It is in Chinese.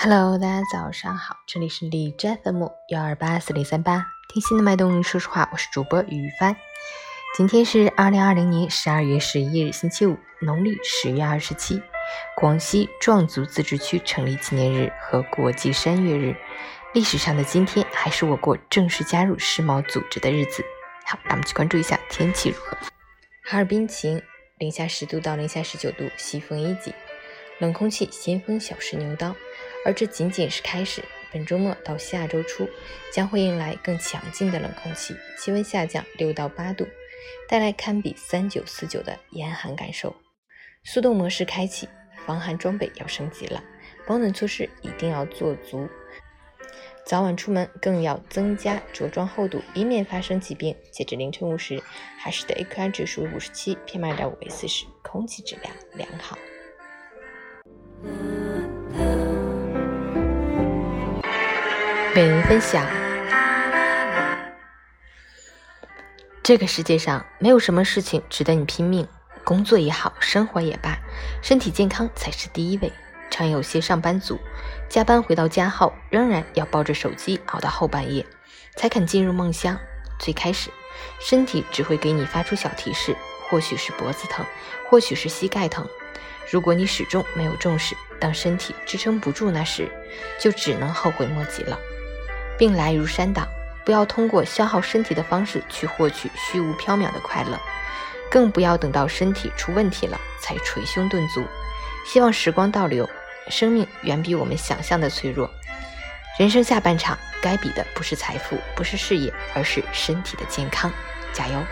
Hello，大家早上好，这里是李斋 FM 幺二八四零三八，听心的脉动。说实话，我是主播于帆。今天是二零二零年十二月十一日，星期五，农历十月二十七，广西壮族自治区成立纪念日和国际山岳日。历史上的今天，还是我国正式加入世贸组织的日子。好，让我们去关注一下天气如何。哈尔滨晴，零下十度到零下十九度，西风一级，冷空气先锋小试牛刀。而这仅仅是开始，本周末到下周初将会迎来更强劲的冷空气，气温下降六到八度，带来堪比三九四九的严寒感受。速冻模式开启，防寒装备要升级了，保暖措施一定要做足。早晚出门更要增加着装厚度，以免发生疾病。截至凌晨五时，海市的 AQI 指数为五十七，PM2.5 为四十，空气质量良好。每人分享。这个世界上没有什么事情值得你拼命，工作也好，生活也罢，身体健康才是第一位。常有些上班族加班回到家后，仍然要抱着手机熬到后半夜，才肯进入梦乡。最开始，身体只会给你发出小提示，或许是脖子疼，或许是膝盖疼。如果你始终没有重视，当身体支撑不住那时，就只能后悔莫及了。病来如山倒，不要通过消耗身体的方式去获取虚无缥缈的快乐，更不要等到身体出问题了才捶胸顿足，希望时光倒流。生命远比我们想象的脆弱，人生下半场该比的不是财富，不是事业，而是身体的健康。加油！